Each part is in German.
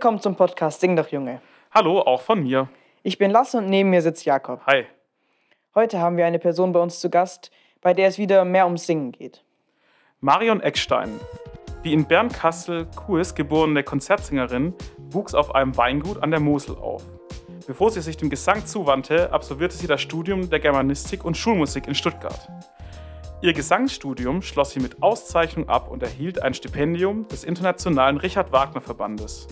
willkommen zum Podcast Sing doch Junge. Hallo, auch von mir. Ich bin Lasse und neben mir sitzt Jakob. Hi. Heute haben wir eine Person bei uns zu Gast, bei der es wieder mehr ums Singen geht. Marion Eckstein. Die in Bernkassel-Kues geborene Konzertsängerin wuchs auf einem Weingut an der Mosel auf. Bevor sie sich dem Gesang zuwandte, absolvierte sie das Studium der Germanistik und Schulmusik in Stuttgart. Ihr Gesangsstudium schloss sie mit Auszeichnung ab und erhielt ein Stipendium des Internationalen Richard Wagner Verbandes.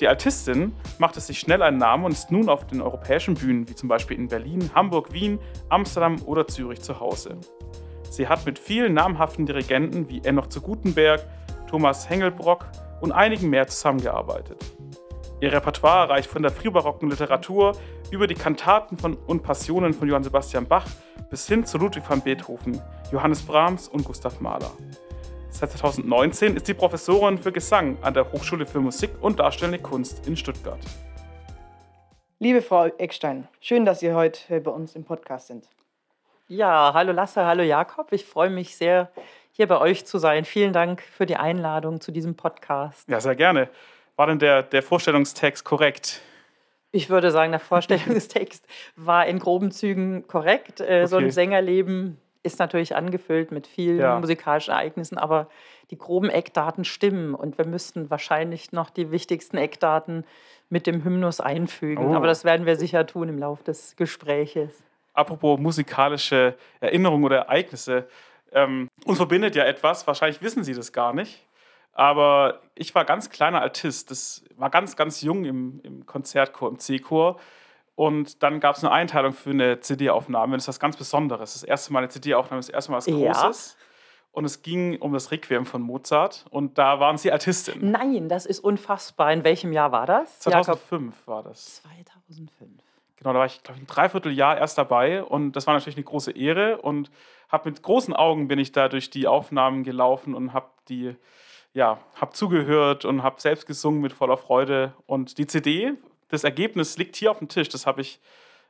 Die Altistin machte sich schnell einen Namen und ist nun auf den europäischen Bühnen, wie zum Beispiel in Berlin, Hamburg, Wien, Amsterdam oder Zürich zu Hause. Sie hat mit vielen namhaften Dirigenten wie Enoch zu Gutenberg, Thomas Hengelbrock und einigen mehr zusammengearbeitet. Ihr Repertoire reicht von der frühbarocken Literatur über die Kantaten von und Passionen von Johann Sebastian Bach bis hin zu Ludwig van Beethoven, Johannes Brahms und Gustav Mahler. Seit 2019 ist sie Professorin für Gesang an der Hochschule für Musik und Darstellende Kunst in Stuttgart. Liebe Frau Eckstein, schön, dass Sie heute bei uns im Podcast sind. Ja, hallo Lasse, hallo Jakob. Ich freue mich sehr, hier bei euch zu sein. Vielen Dank für die Einladung zu diesem Podcast. Ja, sehr gerne. War denn der, der Vorstellungstext korrekt? Ich würde sagen, der Vorstellungstext war in groben Zügen korrekt. Äh, So Okay. ein Sängerleben ist natürlich angefüllt mit vielen Ja. musikalischen Ereignissen, aber die groben Eckdaten stimmen und wir müssten wahrscheinlich noch die wichtigsten Eckdaten mit dem Hymnus einfügen. Oh. Aber das werden wir sicher tun im Laufe des Gespräches. Apropos musikalische Erinnerungen oder Ereignisse. Ähm, uns verbindet ja etwas, wahrscheinlich wissen Sie das gar nicht. Aber ich war ganz kleiner Altist. Das war ganz, ganz jung im, im Konzertchor, im C-Chor. Und dann gab es eine Einteilung für eine CD-Aufnahme. Das ist was ganz Besonderes. Das erste Mal eine CD-Aufnahme, das erste Mal was Ja. Großes. Und es ging um das Requiem von Mozart. Und da waren Sie Altistin. Nein, das ist unfassbar. In welchem Jahr war das? Jakob? 2005 war das. 2005. Genau, da war ich, glaube ich, ein Dreivierteljahr erst dabei und das war natürlich eine große Ehre und habe mit großen Augen bin ich da durch die Aufnahmen gelaufen und habe die, ja, habe zugehört und habe selbst gesungen mit voller Freude und die CD, das Ergebnis liegt hier auf dem Tisch, das habe ich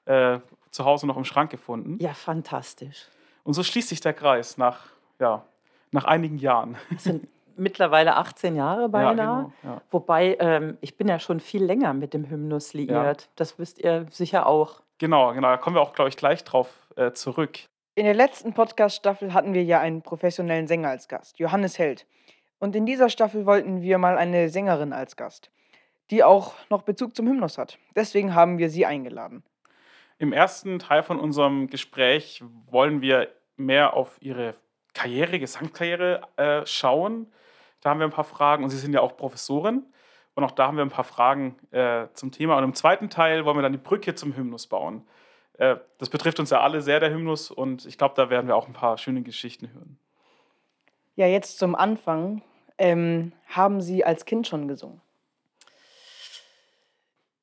äh, zu Hause noch im Schrank gefunden Ja, fantastisch. und so schließt sich der Kreis nach, ja, nach einigen Jahren. Das sind mittlerweile 18 Jahre beinahe. genau, ja. Wobei, ähm, ich bin ja schon viel länger mit dem Hymnus liiert. Das wisst ihr sicher auch. Genau, genau, da kommen wir auch, glaube ich, gleich drauf äh, zurück. In der letzten Podcast-Staffel hatten wir ja einen professionellen Sänger als Gast, Johannes Held. Und in dieser Staffel wollten wir mal eine Sängerin als Gast, die auch noch Bezug zum Hymnus hat. Deswegen haben wir sie eingeladen. Im ersten Teil von unserem Gespräch wollen wir mehr auf Ihre Karriere, Gesangskarriere äh, schauen. Da haben wir ein paar Fragen und Sie sind ja auch Professorin. Und auch da haben wir ein paar Fragen äh, zum Thema. Und im zweiten Teil wollen wir dann die Brücke zum Hymnus bauen. Äh, das betrifft uns ja alle sehr, der Hymnus. Und ich glaube, da werden wir auch ein paar schöne Geschichten hören. Ja, jetzt zum Anfang. Ähm, haben Sie als Kind schon gesungen?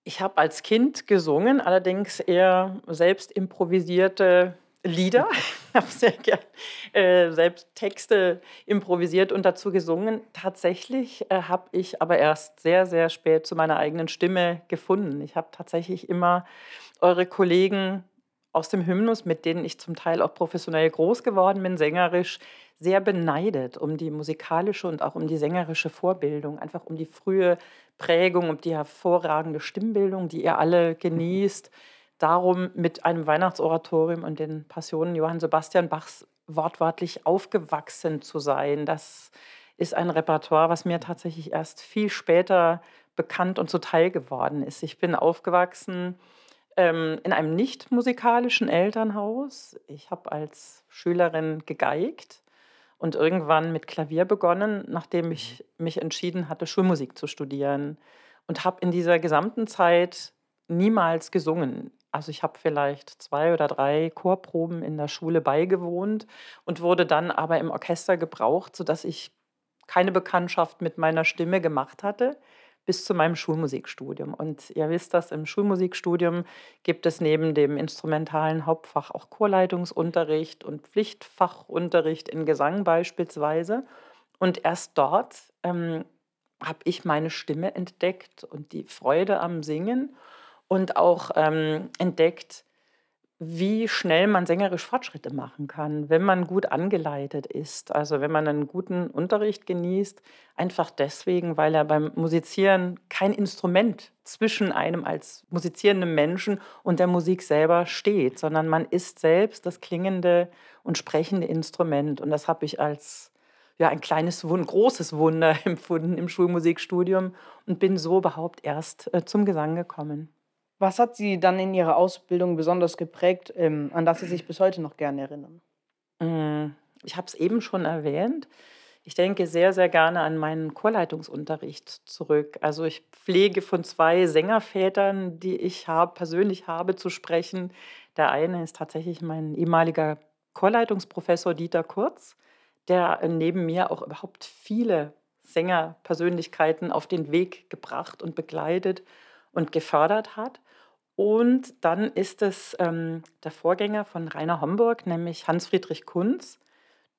Ich habe als Kind gesungen, allerdings eher selbst improvisierte Lieder. Ich habe sehr gern äh, selbst Texte improvisiert und dazu gesungen. Tatsächlich äh, habe ich aber erst sehr, sehr spät zu meiner eigenen Stimme gefunden. Ich habe tatsächlich immer eure Kollegen aus dem Hymnus, mit denen ich zum Teil auch professionell groß geworden bin, sängerisch, sehr beneidet um die musikalische und auch um die sängerische Vorbildung, einfach um die frühe Prägung, um die hervorragende Stimmbildung, die ihr alle genießt. Darum mit einem Weihnachtsoratorium und den Passionen Johann Sebastian Bachs wortwörtlich aufgewachsen zu sein. Das ist ein Repertoire, was mir tatsächlich erst viel später bekannt und zuteil geworden ist. Ich bin aufgewachsen ähm, in einem nicht musikalischen Elternhaus. Ich habe als Schülerin gegeigt und irgendwann mit Klavier begonnen, nachdem ich mich entschieden hatte, Schulmusik zu studieren. Und habe in dieser gesamten Zeit niemals gesungen. Also ich habe vielleicht zwei oder drei Chorproben in der Schule beigewohnt und wurde dann aber im Orchester gebraucht, sodass ich keine Bekanntschaft mit meiner Stimme gemacht hatte bis zu meinem Schulmusikstudium. Und ihr wisst das, im Schulmusikstudium gibt es neben dem instrumentalen Hauptfach auch Chorleitungsunterricht und Pflichtfachunterricht in Gesang beispielsweise. Und erst dort ähm, habe ich meine Stimme entdeckt und die Freude am Singen und auch ähm, entdeckt, wie schnell man sängerisch Fortschritte machen kann, wenn man gut angeleitet ist. Also wenn man einen guten Unterricht genießt, einfach deswegen, weil er beim Musizieren kein Instrument zwischen einem als musizierendem Menschen und der Musik selber steht, sondern man ist selbst das klingende und sprechende Instrument. Und das habe ich als ja, ein kleines, großes Wunder empfunden im Schulmusikstudium und bin so überhaupt erst äh, zum Gesang gekommen. Was hat Sie dann in Ihrer Ausbildung besonders geprägt, ähm, an das Sie sich bis heute noch gerne erinnern? Mm, ich habe es eben schon erwähnt. Ich denke sehr, sehr gerne an meinen Chorleitungsunterricht zurück. Also ich pflege von zwei Sängervätern, die ich hab, persönlich habe, zu sprechen. Der eine ist tatsächlich mein ehemaliger Chorleitungsprofessor Dieter Kurz, der neben mir auch überhaupt viele Sängerpersönlichkeiten auf den Weg gebracht und begleitet und gefördert hat. Und dann ist es ähm, der Vorgänger von Rainer Homburg, nämlich Hans-Friedrich Kunz,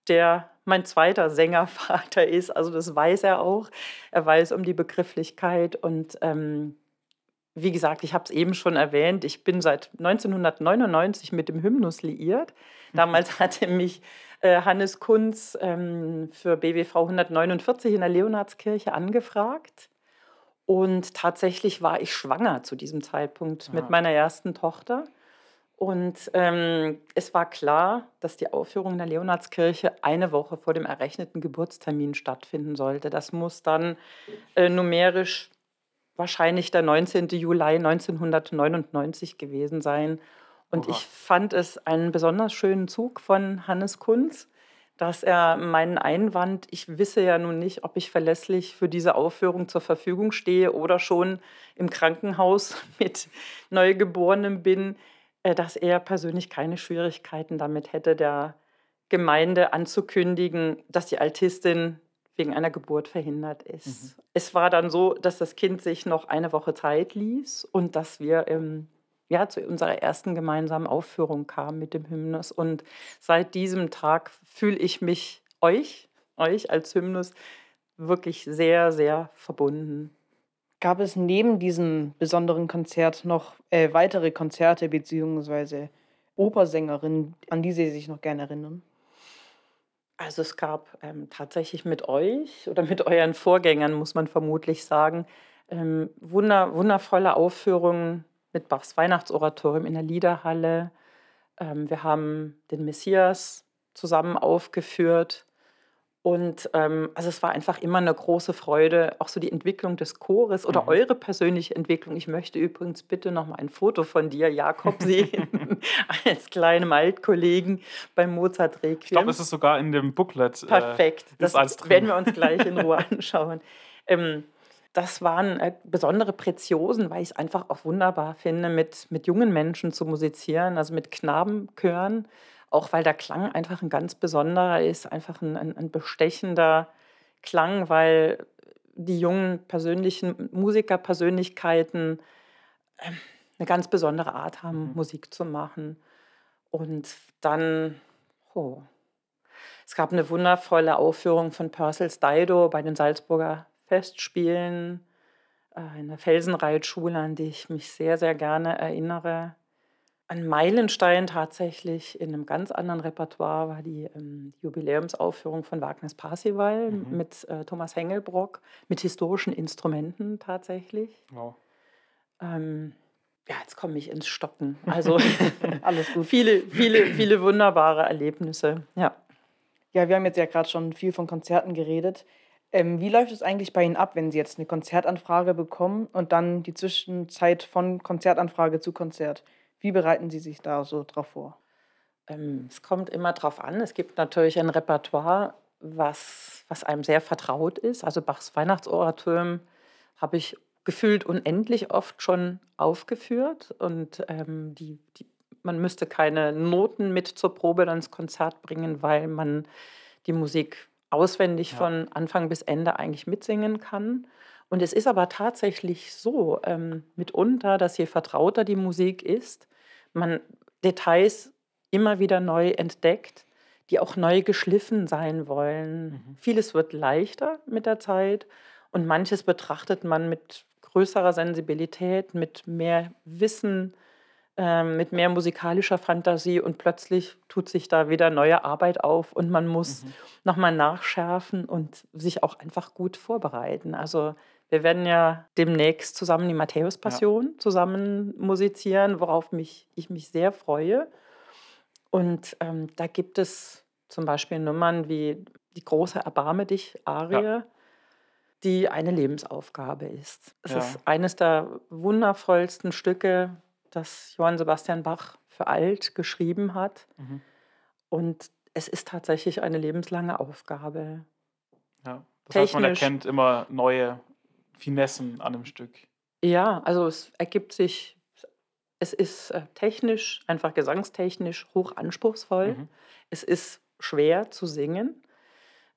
der mein zweiter Sängervater ist. Also das weiß er auch. Er weiß um die Begrifflichkeit. Und ähm, wie gesagt, ich habe es eben schon erwähnt, ich bin seit 1999 mit dem Hymnus liiert. Damals hatte mich äh, Hannes Kunz ähm, für BWV 149 in der Leonardskirche angefragt. Und tatsächlich war ich schwanger zu diesem Zeitpunkt mit meiner ersten Tochter. Und ähm, es war klar, dass die Aufführung in der Leonardskirche eine Woche vor dem errechneten Geburtstermin stattfinden sollte. Das muss dann äh, numerisch wahrscheinlich der 19. Juli 1999 gewesen sein. Und Oha. ich fand es einen besonders schönen Zug von Hannes Kunz, dass er meinen Einwand, ich wisse ja nun nicht, ob ich verlässlich für diese Aufführung zur Verfügung stehe oder schon im Krankenhaus mit Neugeborenem bin, äh, dass er persönlich keine Schwierigkeiten damit hätte, der Gemeinde anzukündigen, dass die Altistin wegen einer Geburt verhindert ist. Mhm. Es war dann so, dass das Kind sich noch eine Woche Zeit ließ und dass wir im ja, zu unserer ersten gemeinsamen Aufführung kam mit dem Hymnus. Und seit diesem Tag fühle ich mich euch, euch als Hymnus wirklich sehr, sehr verbunden. Gab es neben diesem besonderen Konzert noch äh, weitere Konzerte bzw. Opersängerinnen, an die Sie sich noch gerne erinnern? Also es gab ähm, tatsächlich mit euch oder mit euren Vorgängern, muss man vermutlich sagen, ähm, wunder, wundervolle Aufführungen mit Bachs Weihnachtsoratorium in der Liederhalle. Ähm, wir haben den Messias zusammen aufgeführt. Und ähm, also es war einfach immer eine große Freude, auch so die Entwicklung des Chores oder mhm. eure persönliche Entwicklung. Ich möchte übrigens bitte noch mal ein Foto von dir, Jakob, sehen, als kleinem Altkollegen beim Mozart Requiem. Ich glaube, es ist sogar in dem Booklet. Äh, Perfekt, äh, das werden wir uns gleich in Ruhe anschauen. Ähm, das waren äh, besondere Preziosen, weil ich es einfach auch wunderbar finde, mit, mit jungen Menschen zu musizieren, also mit Knabenchören, auch weil der Klang einfach ein ganz besonderer ist, einfach ein, ein, ein bestechender Klang, weil die jungen persönlichen Musikerpersönlichkeiten äh, eine ganz besondere Art haben, mhm. Musik zu machen. Und dann, oh, es gab eine wundervolle Aufführung von Purcells Dido bei den Salzburger Festspielen äh, in der Felsenreitschule, an die ich mich sehr, sehr gerne erinnere. Ein Meilenstein tatsächlich in einem ganz anderen Repertoire war die ähm, Jubiläumsaufführung von Wagners Parsival mhm. mit äh, Thomas Hengelbrock, mit historischen Instrumenten tatsächlich. Wow. Ähm, ja, jetzt komme ich ins Stocken. Also alles gut. viele, viele, viele wunderbare Erlebnisse. Ja. Ja, wir haben jetzt ja gerade schon viel von Konzerten geredet. Ähm, wie läuft es eigentlich bei Ihnen ab, wenn Sie jetzt eine Konzertanfrage bekommen und dann die Zwischenzeit von Konzertanfrage zu Konzert? Wie bereiten Sie sich da so drauf vor? Ähm, es kommt immer drauf an. Es gibt natürlich ein Repertoire, was, was einem sehr vertraut ist. Also Bachs Weihnachtsoratorium habe ich gefühlt unendlich oft schon aufgeführt und ähm, die, die, man müsste keine Noten mit zur Probe dann ins Konzert bringen, weil man die Musik auswendig ja. von Anfang bis Ende eigentlich mitsingen kann. Und es ist aber tatsächlich so, ähm, mitunter, dass je vertrauter die Musik ist, man Details immer wieder neu entdeckt, die auch neu geschliffen sein wollen. Mhm. Vieles wird leichter mit der Zeit und manches betrachtet man mit größerer Sensibilität, mit mehr Wissen mit mehr musikalischer Fantasie und plötzlich tut sich da wieder neue Arbeit auf und man muss mhm. nochmal nachschärfen und sich auch einfach gut vorbereiten. Also wir werden ja demnächst zusammen die Matthäus-Passion ja. zusammen musizieren, worauf mich, ich mich sehr freue. Und ähm, da gibt es zum Beispiel Nummern wie die große Erbarme dich Arie, ja. die eine Lebensaufgabe ist. Es ja. ist eines der wundervollsten Stücke, das Johann Sebastian Bach für alt geschrieben hat. Mhm. Und es ist tatsächlich eine lebenslange Aufgabe. Ja, das heißt, man erkennt immer neue Finessen an dem Stück. Ja, also es ergibt sich, es ist äh, technisch, einfach gesangstechnisch hoch anspruchsvoll. Mhm. Es ist schwer zu singen.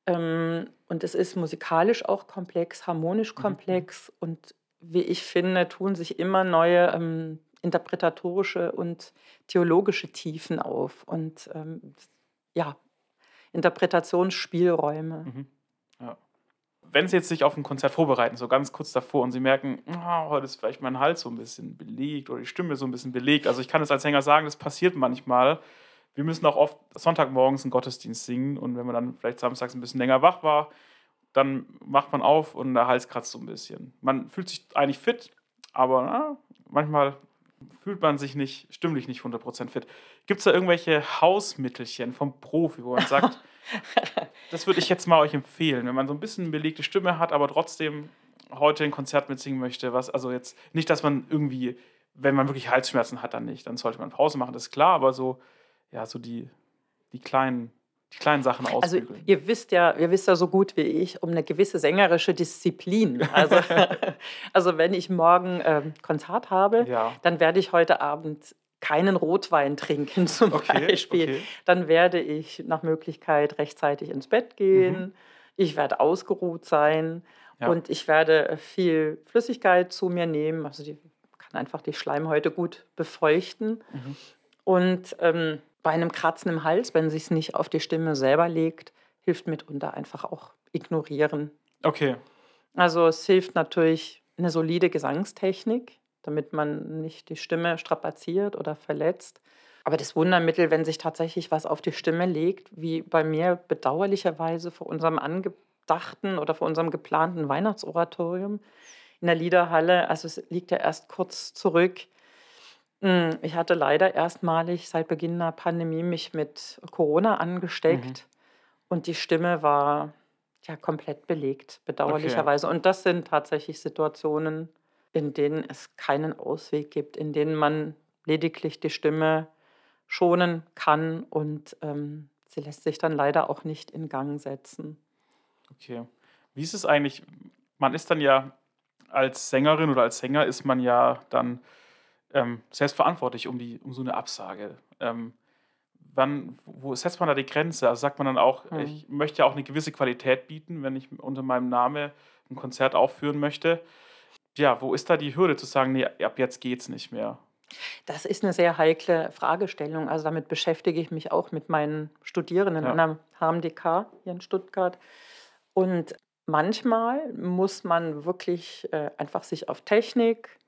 Ähm, und es ist musikalisch auch komplex, harmonisch mhm. komplex. Mhm. Und wie ich finde, tun sich immer neue ähm, interpretatorische und theologische Tiefen auf und ähm, ja, Interpretationsspielräume. Mhm. Ja. Wenn Sie jetzt sich auf ein Konzert vorbereiten, so ganz kurz davor, und Sie merken, oh, heute ist vielleicht mein Hals so ein bisschen belegt oder die Stimme so ein bisschen belegt. Also ich kann es als Sänger sagen, das passiert manchmal. Wir müssen auch oft Sonntagmorgens einen Gottesdienst singen und wenn man dann vielleicht samstags ein bisschen länger wach war, dann macht man auf und der Hals kratzt so ein bisschen. Man fühlt sich eigentlich fit, aber na, manchmal fühlt man sich nicht, stimmlich nicht 100% fit. Gibt es da irgendwelche Hausmittelchen vom Profi, wo man sagt, das würde ich jetzt mal euch empfehlen, wenn man so ein bisschen belegte Stimme hat, aber trotzdem heute ein Konzert mitsingen möchte, was, also jetzt nicht, dass man irgendwie, wenn man wirklich Halsschmerzen hat, dann nicht, dann sollte man Pause machen, das ist klar, aber so, ja, so die, die kleinen die kleinen Sachen ausbügeln. Also ihr wisst ja, ihr wisst ja so gut wie ich um eine gewisse sängerische Disziplin. Also, also wenn ich morgen ähm, Konzert habe, ja. dann werde ich heute Abend keinen Rotwein trinken zum okay, Beispiel. Okay. Dann werde ich nach Möglichkeit rechtzeitig ins Bett gehen. Mhm. Ich werde ausgeruht sein ja. und ich werde viel Flüssigkeit zu mir nehmen. Also die kann einfach die Schleimhäute gut befeuchten. Mhm. Und ähm, bei einem Kratzen im Hals, wenn sich es nicht auf die Stimme selber legt, hilft mitunter einfach auch ignorieren. Okay. Also es hilft natürlich eine solide Gesangstechnik, damit man nicht die Stimme strapaziert oder verletzt. Aber das Wundermittel, wenn sich tatsächlich was auf die Stimme legt, wie bei mir bedauerlicherweise vor unserem angedachten oder vor unserem geplanten Weihnachtsoratorium in der Liederhalle, also es liegt ja erst kurz zurück, ich hatte leider erstmalig seit Beginn der Pandemie mich mit Corona Mhm. angesteckt und die Stimme war ja komplett belegt, bedauerlicherweise. Und das sind tatsächlich Situationen, in denen es keinen Ausweg gibt, in denen man lediglich die Stimme schonen kann und ähm, sie lässt sich dann leider auch nicht in Gang setzen. Okay. Wie ist es eigentlich? Man ist dann ja als Sängerin oder als Sänger ist man ja dann ähm, selbstverantwortlich um, die, um so eine Absage. Ähm, wann, wo setzt man da die Grenze? Also sagt man dann auch, mhm. ich möchte ja auch eine gewisse Qualität bieten, wenn ich unter meinem Namen ein Konzert aufführen möchte. Ja, wo ist da die Hürde zu sagen, nee, ab jetzt geht es nicht mehr? Das ist eine sehr heikle Fragestellung. Also damit beschäftige ich mich auch mit meinen Studierenden ja. an der HMDK hier in Stuttgart. Und manchmal muss man wirklich äh, einfach sich auf Technik,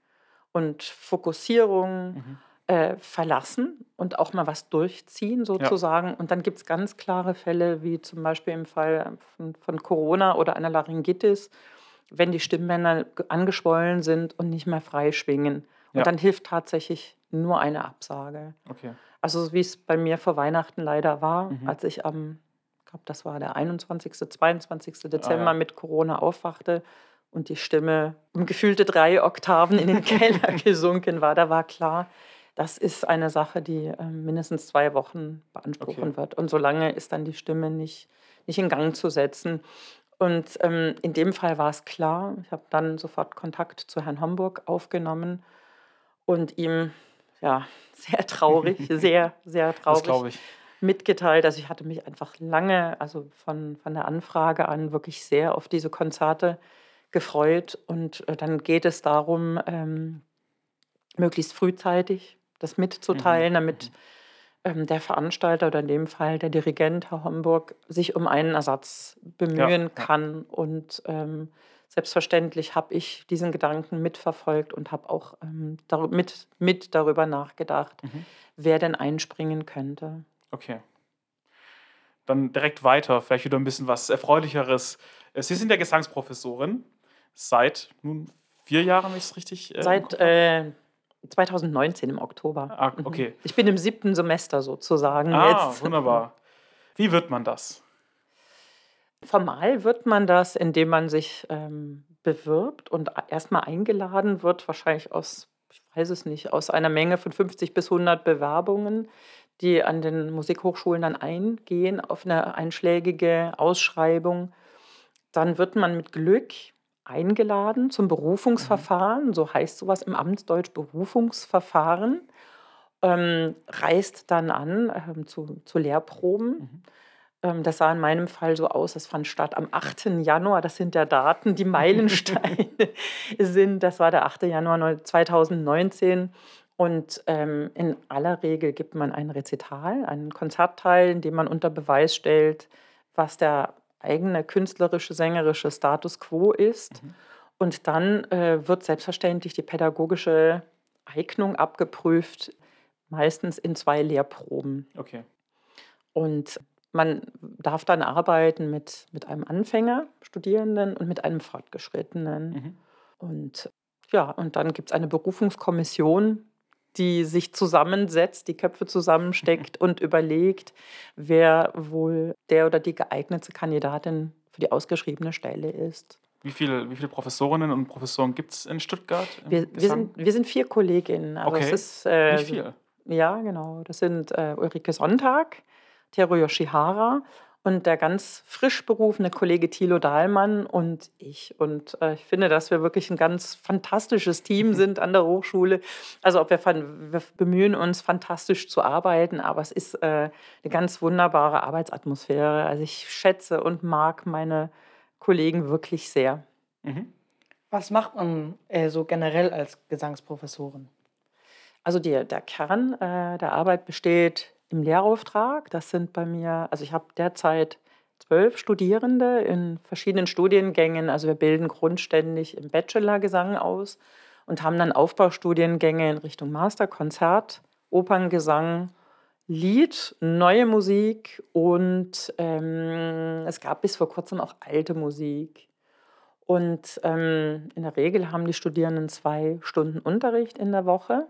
und Fokussierung mhm. äh, verlassen und auch mal was durchziehen sozusagen. Ja. Und dann gibt es ganz klare Fälle, wie zum Beispiel im Fall von, von Corona oder einer Laryngitis, wenn die Stimmbänder angeschwollen sind und nicht mehr frei schwingen. Und ja. dann hilft tatsächlich nur eine Absage. Okay. Also wie es bei mir vor Weihnachten leider war, mhm. als ich am, ich glaube, das war der 21., 22. Dezember ah, ja. mit Corona aufwachte und die Stimme um gefühlte drei Oktaven in den Keller gesunken war, da war klar, das ist eine Sache, die äh, mindestens zwei Wochen beanspruchen okay. wird. Und solange ist dann die Stimme nicht, nicht in Gang zu setzen. Und ähm, in dem Fall war es klar. Ich habe dann sofort Kontakt zu Herrn Homburg aufgenommen und ihm ja, sehr traurig, sehr, sehr traurig mitgeteilt. Also ich hatte mich einfach lange, also von, von der Anfrage an, wirklich sehr auf diese Konzerte gefreut. Und äh, dann geht es darum, ähm, möglichst frühzeitig das mitzuteilen, mhm. damit mhm. ähm, der Veranstalter oder in dem Fall der Dirigent, Herr Homburg, sich um einen Ersatz bemühen ja, kann und ähm, selbstverständlich habe ich diesen Gedanken mitverfolgt und habe auch ähm, mit, mit darüber nachgedacht, mhm. wer denn einspringen könnte. Okay. Dann direkt weiter, vielleicht wieder ein bisschen was Erfreulicheres. Äh, Sie sind ja Gesangsprofessorin seit nun vier Jahren, wenn ich es richtig. Äh, seit äh, 2019 im Oktober. Ah, mhm. okay. Ich bin im siebten Semester sozusagen ah, jetzt. wunderbar. Wie wird man das? Formal wird man das, indem man sich ähm, bewirbt und erstmal eingeladen wird, wahrscheinlich aus, ich weiß es nicht, aus einer Menge von 50 bis 100 Bewerbungen, die an den Musikhochschulen dann eingehen auf eine einschlägige Ausschreibung. Dann wird man mit Glück eingeladen zum Berufungsverfahren, so heißt sowas im Amtsdeutsch Berufungsverfahren, ähm, reist dann an ähm, zu, zu Lehrproben. Mhm. Ähm, das sah in meinem Fall so aus, es fand statt am 8. Januar, das sind ja Daten, die Meilensteine sind, das war der 8. Januar 2019. Und ähm, in aller Regel gibt man ein Rezital, einen Konzertteil, in dem man unter Beweis stellt, was der eigene künstlerische, sängerische Status quo ist. Mhm. Und dann äh, wird selbstverständlich die pädagogische Eignung abgeprüft, meistens in zwei Lehrproben. Okay. Und man darf dann arbeiten mit, mit einem Anfänger, Studierenden und mit einem Fortgeschrittenen. Mhm. Und ja, und dann gibt es eine Berufungskommission, die sich zusammensetzt, die Köpfe zusammensteckt und überlegt, wer wohl der oder die geeignete Kandidatin für die ausgeschriebene Stelle ist. Wie viele, wie viele Professorinnen und Professoren gibt es in Stuttgart? Wir, wir, sind, wir sind vier Kolleginnen. Also okay. Ist, äh, Nicht viel. Ja, genau. Das sind äh, Ulrike Sonntag, Teru Yoshihara und der ganz frisch berufene Kollege Thilo Dahlmann und ich. Und äh, ich finde, dass wir wirklich ein ganz fantastisches Team sind an der Hochschule. Also ob wir, wir bemühen uns, fantastisch zu arbeiten, aber es ist äh, eine ganz wunderbare Arbeitsatmosphäre. Also ich schätze und mag meine Kollegen wirklich sehr. Mhm. Was macht man äh, so generell als Gesangsprofessorin? Also die, der Kern äh, der Arbeit besteht im Lehrauftrag. Das sind bei mir, also ich habe derzeit zwölf Studierende in verschiedenen Studiengängen. Also wir bilden grundständig im Bachelor Gesang aus und haben dann Aufbaustudiengänge in Richtung Master, Konzert, Operngesang, Lied, neue Musik und ähm, es gab bis vor kurzem auch alte Musik. Und ähm, in der Regel haben die Studierenden zwei Stunden Unterricht in der Woche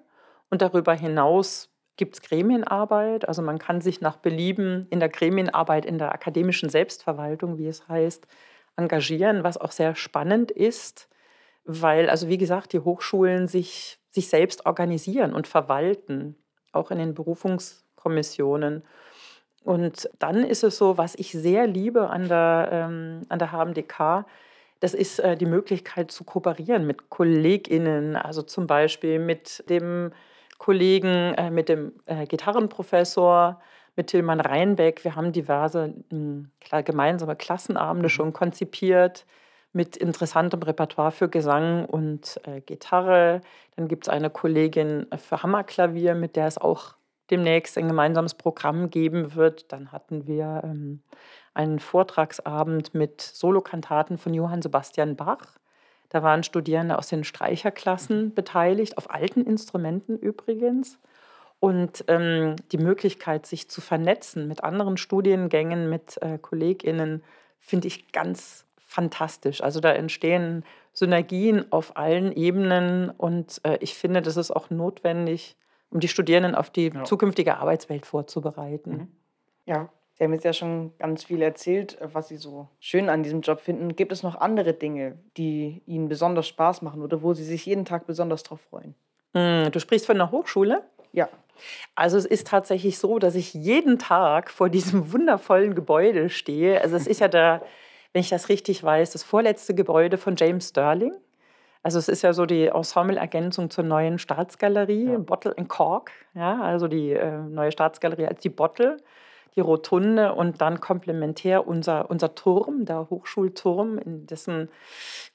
und darüber hinaus gibt es Gremienarbeit. Also man kann sich nach Belieben in der Gremienarbeit, in der akademischen Selbstverwaltung, wie es heißt, engagieren, was auch sehr spannend ist, weil, also wie gesagt, die Hochschulen sich, sich selbst organisieren und verwalten, auch in den Berufungskommissionen. Und dann ist es so, was ich sehr liebe an der, ähm, an der HMDK, das ist äh, die Möglichkeit zu kooperieren mit KollegInnen, also zum Beispiel mit dem Kollegen, äh, mit dem äh, Gitarrenprofessor, mit Tilman Reinbeck. Wir haben diverse mh, hm, gemeinsame Klassenabende mhm. schon konzipiert mit interessantem Repertoire für Gesang und äh, Gitarre. Dann gibt es eine Kollegin für Hammerklavier, mit der es auch demnächst ein gemeinsames Programm geben wird. Dann hatten wir ähm, einen Vortragsabend mit Solokantaten von Johann Sebastian Bach. Da waren Studierende aus den Streicherklassen beteiligt, auf alten Instrumenten übrigens. Und ähm, die Möglichkeit, sich zu vernetzen mit anderen Studiengängen, mit äh, KollegInnen, finde ich ganz fantastisch. Also da entstehen Synergien auf allen Ebenen und äh, ich finde, das ist auch notwendig, um die Studierenden auf die ja. zukünftige Arbeitswelt vorzubereiten. Mhm. Ja, Sie haben jetzt ja schon ganz viel erzählt, äh, was Sie so schön an diesem Job finden. Gibt es noch andere Dinge, die Ihnen besonders Spaß machen oder wo Sie sich jeden Tag besonders drauf freuen? Hm, du sprichst von der Hochschule? Ja. Also es ist tatsächlich so, dass ich jeden Tag vor diesem wundervollen Gebäude stehe. Also es ist ja der, wenn ich das richtig weiß, das vorletzte Gebäude von James Sterling. Also es ist ja so die Ensemble-Ergänzung zur neuen Staatsgalerie, ja. Bottle and Cork. Ja, also die äh, neue Staatsgalerie als die Bottle die Rotunde und dann komplementär unser, unser Turm, der Hochschulturm, in dessen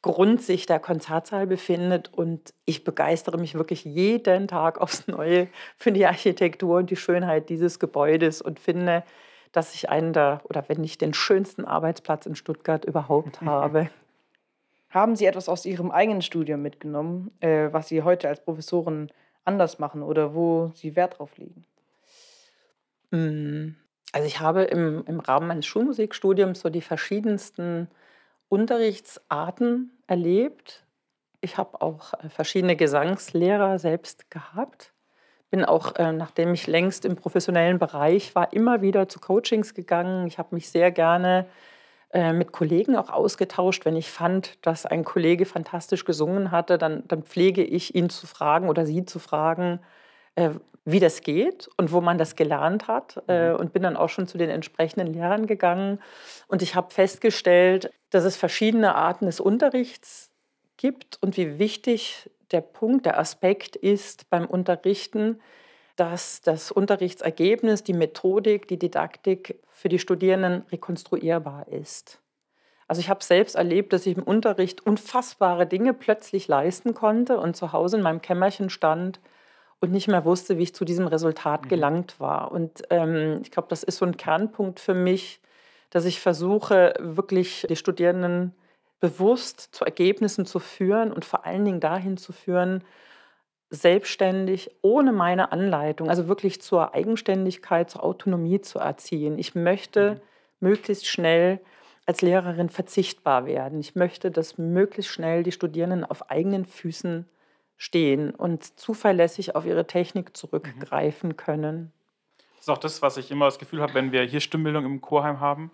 Grund sich der Konzertsaal befindet. Und ich begeistere mich wirklich jeden Tag aufs Neue für die Architektur und die Schönheit dieses Gebäudes und finde, dass ich einen der, oder wenn nicht den schönsten Arbeitsplatz in Stuttgart überhaupt habe. Haben Sie etwas aus Ihrem eigenen Studium mitgenommen, äh, was Sie heute als Professoren anders machen oder wo Sie Wert drauf legen? Also ich habe im im Rahmen meines Schulmusikstudiums so die verschiedensten Unterrichtsarten erlebt. Ich habe auch, äh, verschiedene Gesangslehrer selbst gehabt. Bin auch, äh, nachdem ich längst im professionellen Bereich war, immer wieder zu Coachings gegangen. Ich habe mich sehr gerne, äh, mit Kollegen auch ausgetauscht. Wenn ich fand, dass ein Kollege fantastisch gesungen hatte, dann dann pflege ich ihn zu fragen oder sie zu fragen, äh, wie das geht und wo man das gelernt hat äh, Mhm. und bin dann auch schon zu den entsprechenden Lehrern gegangen. Und ich habe festgestellt, dass es verschiedene Arten des Unterrichts gibt und wie wichtig der Punkt, der Aspekt ist beim Unterrichten, dass das Unterrichtsergebnis, die Methodik, die Didaktik für die Studierenden rekonstruierbar ist. Also ich habe selbst erlebt, dass ich im Unterricht unfassbare Dinge plötzlich leisten konnte und zu Hause in meinem Kämmerchen stand und nicht mehr wusste, wie ich zu diesem Resultat Mhm. gelangt war. Und ähm, ich glaube, das ist so ein Kernpunkt für mich, dass ich versuche, wirklich die Studierenden bewusst zu Ergebnissen zu führen und vor allen Dingen dahin zu führen, selbstständig, ohne meine Anleitung, also wirklich zur Eigenständigkeit, zur Autonomie zu erziehen. Ich möchte Mhm. möglichst schnell als Lehrerin verzichtbar werden. Ich möchte, dass möglichst schnell die Studierenden auf eigenen Füßen stehen und zuverlässig auf ihre Technik Mhm. zurückgreifen können. Das ist auch das, was ich immer das Gefühl habe, wenn wir hier Stimmbildung im Chorheim haben,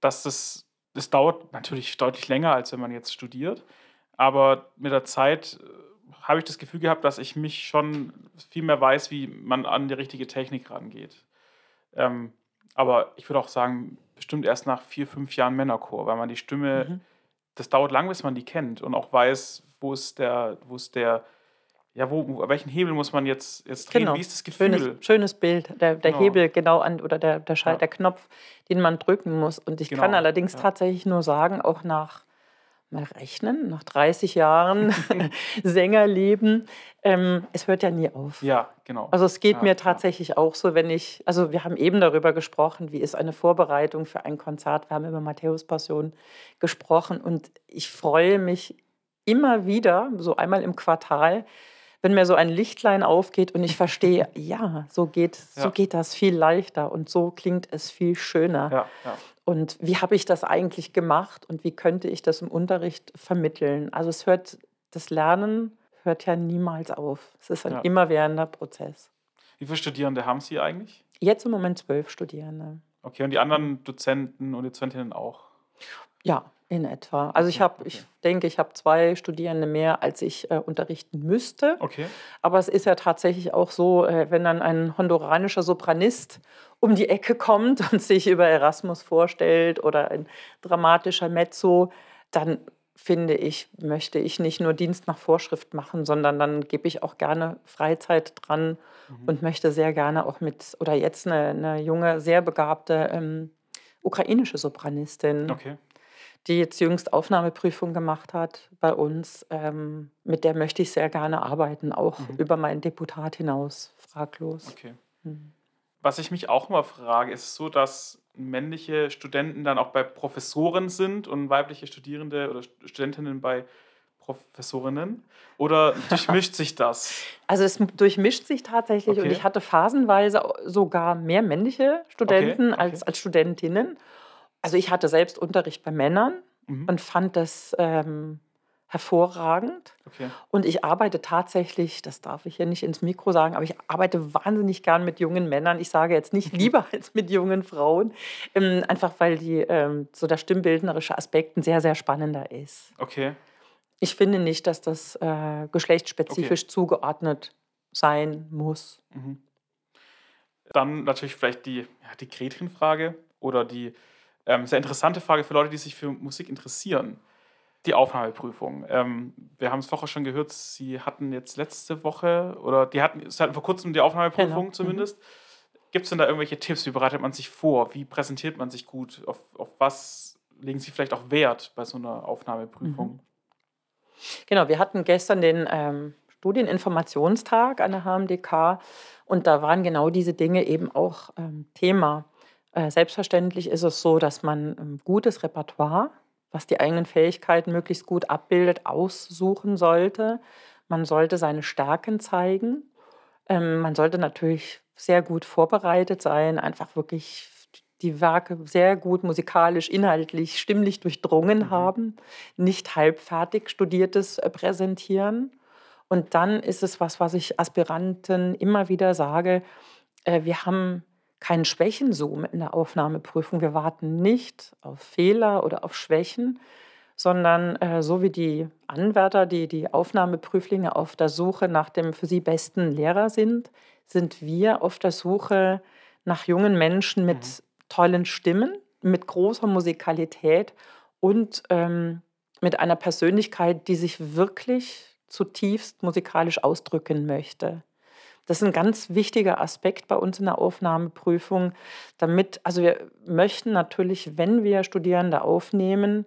dass das, das dauert natürlich deutlich länger, als wenn man jetzt studiert. Aber mit der Zeit äh, habe ich das Gefühl gehabt, dass ich mich schon viel mehr weiß, wie man an die richtige Technik rangeht. Ähm, aber ich würde auch sagen, bestimmt erst nach vier, fünf Jahren Männerchor, weil man die Stimme, Mhm. das dauert lang, bis man die kennt und auch weiß, wo ist der, wo ist der, ja, wo, welchen Hebel muss man jetzt, jetzt drehen, Genau. wie ist das Gefühl? Schönes, schönes Bild. Der, der Genau. Hebel genau an oder der, der, Schal Ja. der Knopf, den man drücken muss. Und ich kann Genau, allerdings ja. tatsächlich nur sagen, auch nach mal rechnen, nach 30 Jahren Sängerleben, ähm, es hört ja nie auf. Ja, genau. Also es geht Ja, mir ja. tatsächlich auch so, wenn ich, also wir haben eben darüber gesprochen, wie ist eine Vorbereitung für ein Konzert. Wir haben über Matthäus Passion gesprochen und ich freue mich immer wieder, so einmal im Quartal, wenn mir so ein Lichtlein aufgeht und ich verstehe, ja, so geht, so Ja. geht das viel leichter und so klingt es viel schöner. Ja, ja. Und wie habe ich das eigentlich gemacht und wie könnte ich das im Unterricht vermitteln? Also es hört, das Lernen hört ja niemals auf. Es ist ein immerwährender Prozess. Wie viele Studierende haben Sie eigentlich? Jetzt im Moment zwölf Studierende. Okay, und die anderen Dozenten und Dozentinnen auch? Ja, in etwa. Also ich habe, okay. ich denke, ich habe zwei Studierende mehr, als ich äh, unterrichten müsste. Okay. Aber es ist ja tatsächlich auch so, äh, wenn dann ein honduranischer Sopranist um die Ecke kommt und sich über Erasmus vorstellt oder ein dramatischer Mezzo, dann finde ich, möchte ich nicht nur Dienst nach Vorschrift machen, sondern dann gebe ich auch gerne Freizeit dran Mhm. und möchte sehr gerne auch mit, oder jetzt eine, eine junge, sehr begabte ähm, ukrainische Sopranistin, Okay. Die jetzt jüngst Aufnahmeprüfung gemacht hat bei uns. Ähm, mit der möchte ich sehr gerne arbeiten, auch Mhm. über mein Deputat hinaus, fraglos. Okay. Mhm. Was ich mich auch immer frage, ist es so, dass männliche Studenten dann auch bei Professoren sind und weibliche Studierende oder St- Studentinnen bei Professorinnen? Oder durchmischt sich das? Also es durchmischt sich tatsächlich und Okay. ich hatte phasenweise sogar mehr männliche Studenten okay. Als, als Studentinnen. Also ich hatte selbst Unterricht bei Männern Mhm. und fand das ähm, hervorragend. Okay. Und ich arbeite tatsächlich, das darf ich hier nicht ins Mikro sagen, aber ich arbeite wahnsinnig gern mit jungen Männern. Ich sage jetzt nicht lieber als mit jungen Frauen, ähm, einfach weil die, ähm, so der stimmbildnerische Aspekt ein sehr, sehr spannender ist. Okay. Ich finde nicht, dass das äh, geschlechtsspezifisch zugeordnet sein muss. Mhm. Dann natürlich vielleicht die, ja, die Gretchenfrage oder die ähm, sehr interessante Frage für Leute, die sich für Musik interessieren. Die Aufnahmeprüfung. Ähm, wir haben es vorher schon gehört, Sie hatten jetzt letzte Woche oder die hatten, Sie hatten vor kurzem die Aufnahmeprüfung Genau. Mhm. zumindest. Gibt es denn da irgendwelche Tipps? Wie bereitet man sich vor? Wie präsentiert man sich gut? Auf, auf was legen Sie vielleicht auch Wert bei so einer Aufnahmeprüfung? Genau, wir hatten gestern den ähm, Studieninformationstag an der HMDK und da waren genau diese Dinge eben auch ähm, Thema. Äh, selbstverständlich ist es so, dass man ähm, gutes Repertoire, was die eigenen Fähigkeiten möglichst gut abbildet, aussuchen sollte. Man sollte seine Stärken zeigen. Ähm, man sollte natürlich sehr gut vorbereitet sein, einfach wirklich die Werke sehr gut musikalisch, inhaltlich, stimmlich durchdrungen mhm. haben, nicht halbfertig studiertes äh, präsentieren. Und dann ist es was, was ich Aspiranten immer wieder sage, äh, wir haben keinen Schwächenzoom in der Aufnahmeprüfung. Wir warten nicht auf Fehler oder auf Schwächen, sondern äh, so wie die Anwärter, die die Aufnahmeprüflinge auf der Suche nach dem für sie besten Lehrer sind, sind wir auf der Suche nach jungen Menschen mit mhm. tollen Stimmen, mit großer Musikalität und ähm, mit einer Persönlichkeit, die sich wirklich zutiefst musikalisch ausdrücken möchte. Das ist ein ganz wichtiger Aspekt bei uns in der Aufnahmeprüfung, damit, also wir möchten natürlich, wenn wir Studierende aufnehmen,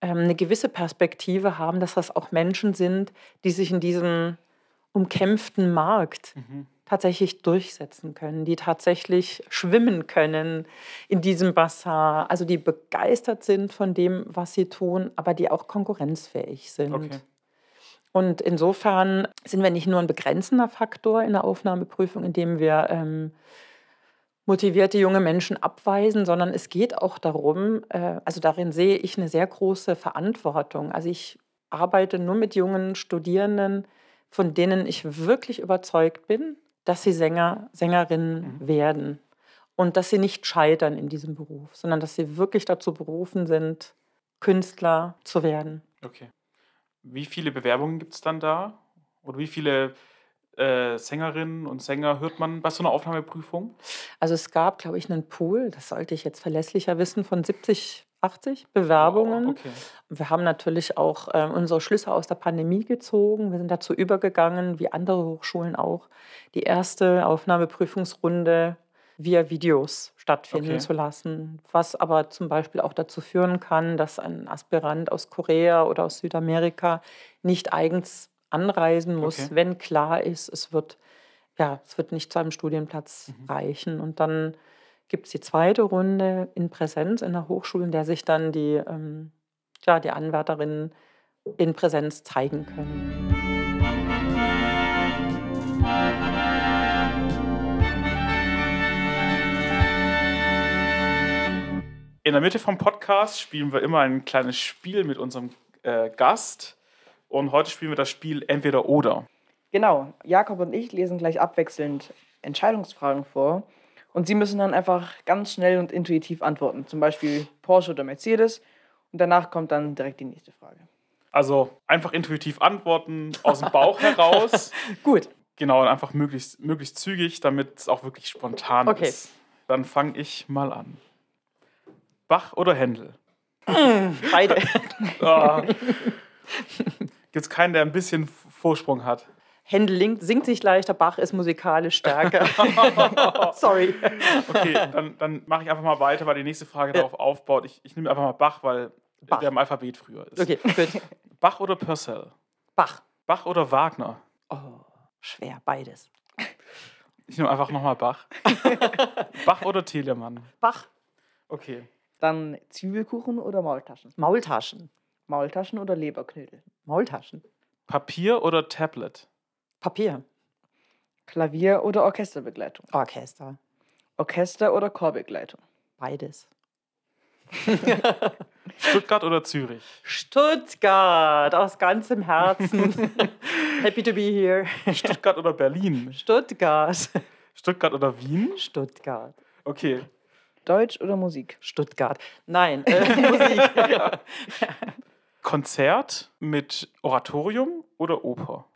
ähm, eine gewisse Perspektive haben, dass das auch Menschen sind, die sich in diesem umkämpften Markt mhm. tatsächlich durchsetzen können, die tatsächlich schwimmen können in diesem Bassin, also die begeistert sind von dem, was sie tun, aber die auch konkurrenzfähig sind. Okay. Und insofern sind wir nicht nur ein begrenzender Faktor in der Aufnahmeprüfung, indem wir ähm, motivierte junge Menschen abweisen, sondern es geht auch darum, äh, also darin sehe ich eine sehr große Verantwortung. Also ich arbeite nur mit jungen Studierenden, von denen ich wirklich überzeugt bin, dass sie Sänger, Sängerinnen mhm. werden und dass sie nicht scheitern in diesem Beruf, sondern dass sie wirklich dazu berufen sind, Künstler zu werden. Okay. Wie viele Bewerbungen gibt es dann da? Oder wie viele äh, Sängerinnen und Sänger hört man bei so einer Aufnahmeprüfung? Also es gab, glaube ich, einen Pool, das sollte ich jetzt verlässlicher wissen, von 70, 80 Bewerbungen. Oh, okay. Wir haben natürlich auch äh, unsere Schlüsse aus der Pandemie gezogen. Wir sind dazu übergegangen, wie andere Hochschulen auch, die erste Aufnahmeprüfungsrunde via Videos stattfinden okay. zu lassen. Was aber zum Beispiel auch dazu führen kann, dass ein Aspirant aus Korea oder aus Südamerika nicht eigens anreisen muss, okay. wenn klar ist, es wird, ja, es wird nicht zu einem Studienplatz mhm. reichen. Und dann gibt es die zweite Runde in Präsenz in der Hochschule, in der sich dann die, ähm, ja, die Anwärterinnen in Präsenz zeigen können. In der Mitte vom Podcast spielen wir immer ein kleines Spiel mit unserem äh, Gast. Und heute spielen wir das Spiel Entweder oder. Genau. Jakob und ich lesen gleich abwechselnd Entscheidungsfragen vor. Und Sie müssen dann einfach ganz schnell und intuitiv antworten. Zum Beispiel Porsche oder Mercedes. Und danach kommt dann direkt die nächste Frage. Also einfach intuitiv antworten, aus dem Bauch heraus. Gut. Genau, und einfach möglichst, möglichst zügig, damit es auch wirklich spontan okay. ist. Dann fange ich mal an. Bach oder Händel? Mm, beide. oh. Gibt es keinen, der ein bisschen Vorsprung hat? Händel singt sich leichter, Bach ist musikalisch stärker. Sorry. Okay, dann, dann mache ich einfach mal weiter, weil die nächste Frage ja. darauf aufbaut. Ich, ich nehme einfach mal Bach, weil Bach. der im Alphabet früher ist. Okay, gut. Bach oder Purcell? Bach. Bach oder Wagner? Oh, schwer, beides. Ich nehme einfach nochmal Bach. Bach oder Telemann? Bach. Okay. Dann Zwiebelkuchen oder Maultaschen? Maultaschen. Maultaschen oder Leberknödel? Maultaschen. Papier oder Tablet? Papier. Klavier oder Orchesterbegleitung? Orchester. Orchester oder Chorbegleitung? Beides. Stuttgart oder Zürich? Stuttgart, aus ganzem Herzen. Happy to be here. Stuttgart oder Berlin? Stuttgart. Stuttgart oder Wien? Stuttgart. Okay. Deutsch oder Musik? Stuttgart. Nein, äh, Musik. Konzert mit Oratorium oder Oper?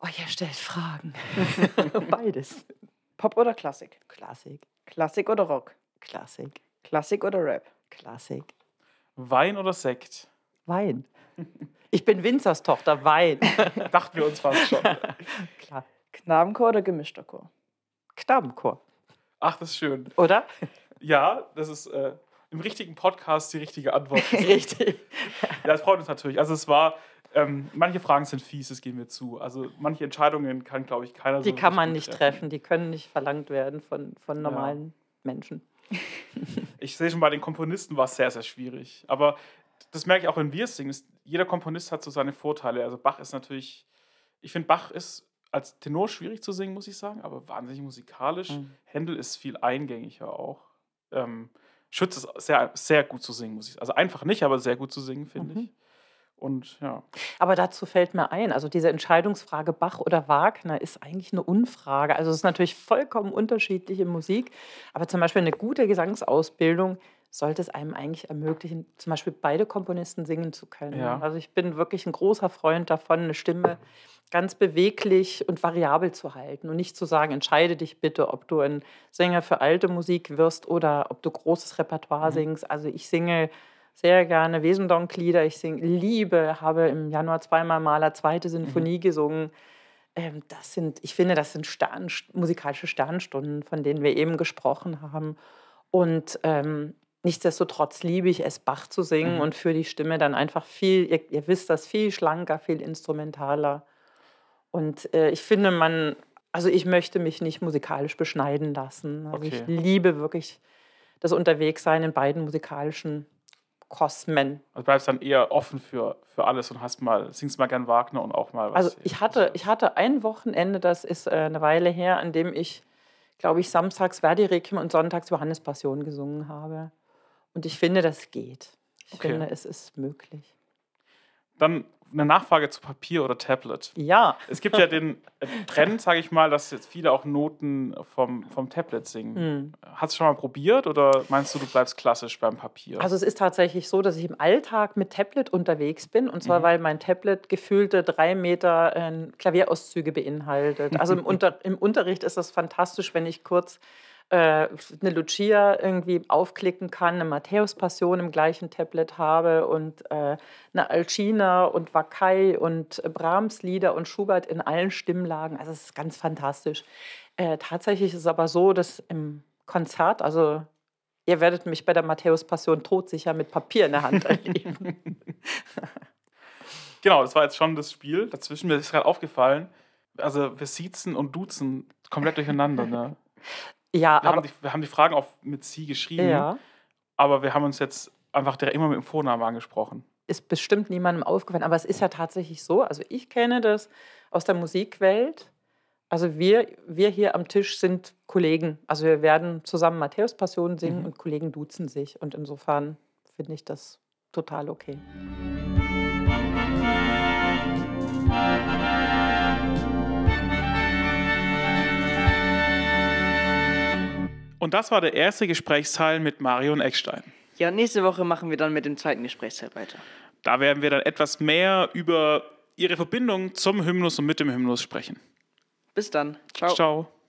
Oh, ihr stellt Fragen. Beides. Pop oder Klassik? Klassik. Klassik oder Rock? Klassik. Klassik oder Rap? Klassik. Wein oder Sekt? Wein. Ich bin Winzers Tochter, Wein. Dachten wir uns fast schon. Klar. Knabenchor oder gemischter Chor? Knabenchor. Ach, das ist schön. Oder? Ja, das ist äh, im richtigen Podcast die richtige Antwort. Richtig. Ja, das freut uns natürlich. Also es war, ähm, manche Fragen sind fies, das geben wir zu. Also manche Entscheidungen kann, glaube ich, keiner Die so kann man nicht treffen. treffen. die können nicht verlangt werden von, von normalen ja. Menschen. Ich sehe schon, bei den Komponisten war es sehr, sehr schwierig. Aber das merke ich auch, wenn wir es singen. Jeder Komponist hat so seine Vorteile. Also Bach ist natürlich, ich finde, Bach ist als Tenor schwierig zu singen, muss ich sagen, aber wahnsinnig musikalisch. Mhm. Händel ist viel eingängiger auch. Ähm, Schütz ist sehr, sehr gut zu singen, muss ich. Also einfach nicht, aber sehr gut zu singen, finde Mhm. ich. Und ja. Aber dazu fällt mir ein, also diese Entscheidungsfrage Bach oder Wagner ist eigentlich eine Unfrage. Also es ist natürlich vollkommen unterschiedlich in Musik, aber zum Beispiel eine gute Gesangsausbildung sollte es einem eigentlich ermöglichen, zum Beispiel beide Komponisten singen zu können. Ja. Also ich bin wirklich ein großer Freund davon, eine Stimme ganz beweglich und variabel zu halten und nicht zu sagen, entscheide dich bitte, ob du ein Sänger für alte Musik wirst oder ob du großes Repertoire Mhm. singst. Also ich singe sehr gerne Wesendonck-Lieder. Ich sing, liebe, habe im Januar zweimal Maler zweite Sinfonie gesungen. Ähm, das sind, ich finde, das sind Stern, musikalische Sternstunden, von denen wir eben gesprochen haben. Und ähm, nichtsdestotrotz liebe ich es, Bach zu singen Mhm. und für die Stimme dann einfach viel, ihr, ihr wisst das, viel schlanker, viel instrumentaler. Und äh, ich finde, man, also ich möchte mich nicht musikalisch beschneiden lassen. Also ich Okay. liebe wirklich das Unterwegssein in beiden musikalischen Kosmen. Also bleibst dann eher offen für, für alles und hast mal, singst mal gern Wagner und auch mal was. Also ich hatte, ich hatte ein Wochenende, das ist äh, eine Weile her, an dem ich, glaube ich, samstags Verdi Requiem und sonntags Johannes Passion gesungen habe. Und ich finde, das geht. Ich Okay. finde, es ist möglich. Dann eine Nachfrage zu Papier oder Tablet. Ja, Es gibt ja den Trend, sage ich mal, dass jetzt viele auch Noten vom, vom Tablet singen. Hm. Hast du schon mal probiert oder meinst du, du bleibst klassisch beim Papier? Also es ist tatsächlich so, dass ich im Alltag mit Tablet unterwegs bin. Und zwar, Mhm. weil mein Tablet gefühlte drei Meter äh, Klavierauszüge beinhaltet. Also im, Unter im Unterricht ist das fantastisch, wenn ich kurz eine Lucia irgendwie aufklicken kann, eine Matthäus-Passion im gleichen Tablet habe und äh, eine Alcina und Wakai und Brahms-Lieder und Schubert in allen Stimmlagen. Also es ist ganz fantastisch. Äh, tatsächlich ist es aber so, dass im Konzert, also Ihr werdet mich bei der Matthäus-Passion todsicher mit Papier in der Hand erleben. genau, das war jetzt schon das Spiel. Dazwischen mir ist gerade aufgefallen, also wir siezen und duzen komplett durcheinander. Ne? ja, Wir, haben aber. die, wir haben die Fragen auch mit Sie geschrieben, Ja, aber wir haben uns jetzt einfach direkt immer mit dem Vornamen angesprochen. ist bestimmt niemandem aufgefallen. Aber es ist ja tatsächlich so. Also, ich kenne das aus der Musikwelt. Also, wir, wir hier am Tisch sind Kollegen. Also, wir werden zusammen Matthäus-Passion singen Mhm. und Kollegen duzen sich. Und insofern finde ich das total okay. Und das war der erste Gesprächsteil mit Marion Eckstein. Ja, nächste Woche machen wir dann mit dem zweiten Gesprächsteil weiter. Da werden wir dann etwas mehr über ihre Verbindung zum Hymnus und mit dem Hymnus sprechen. Bis dann. Ciao. Ciao.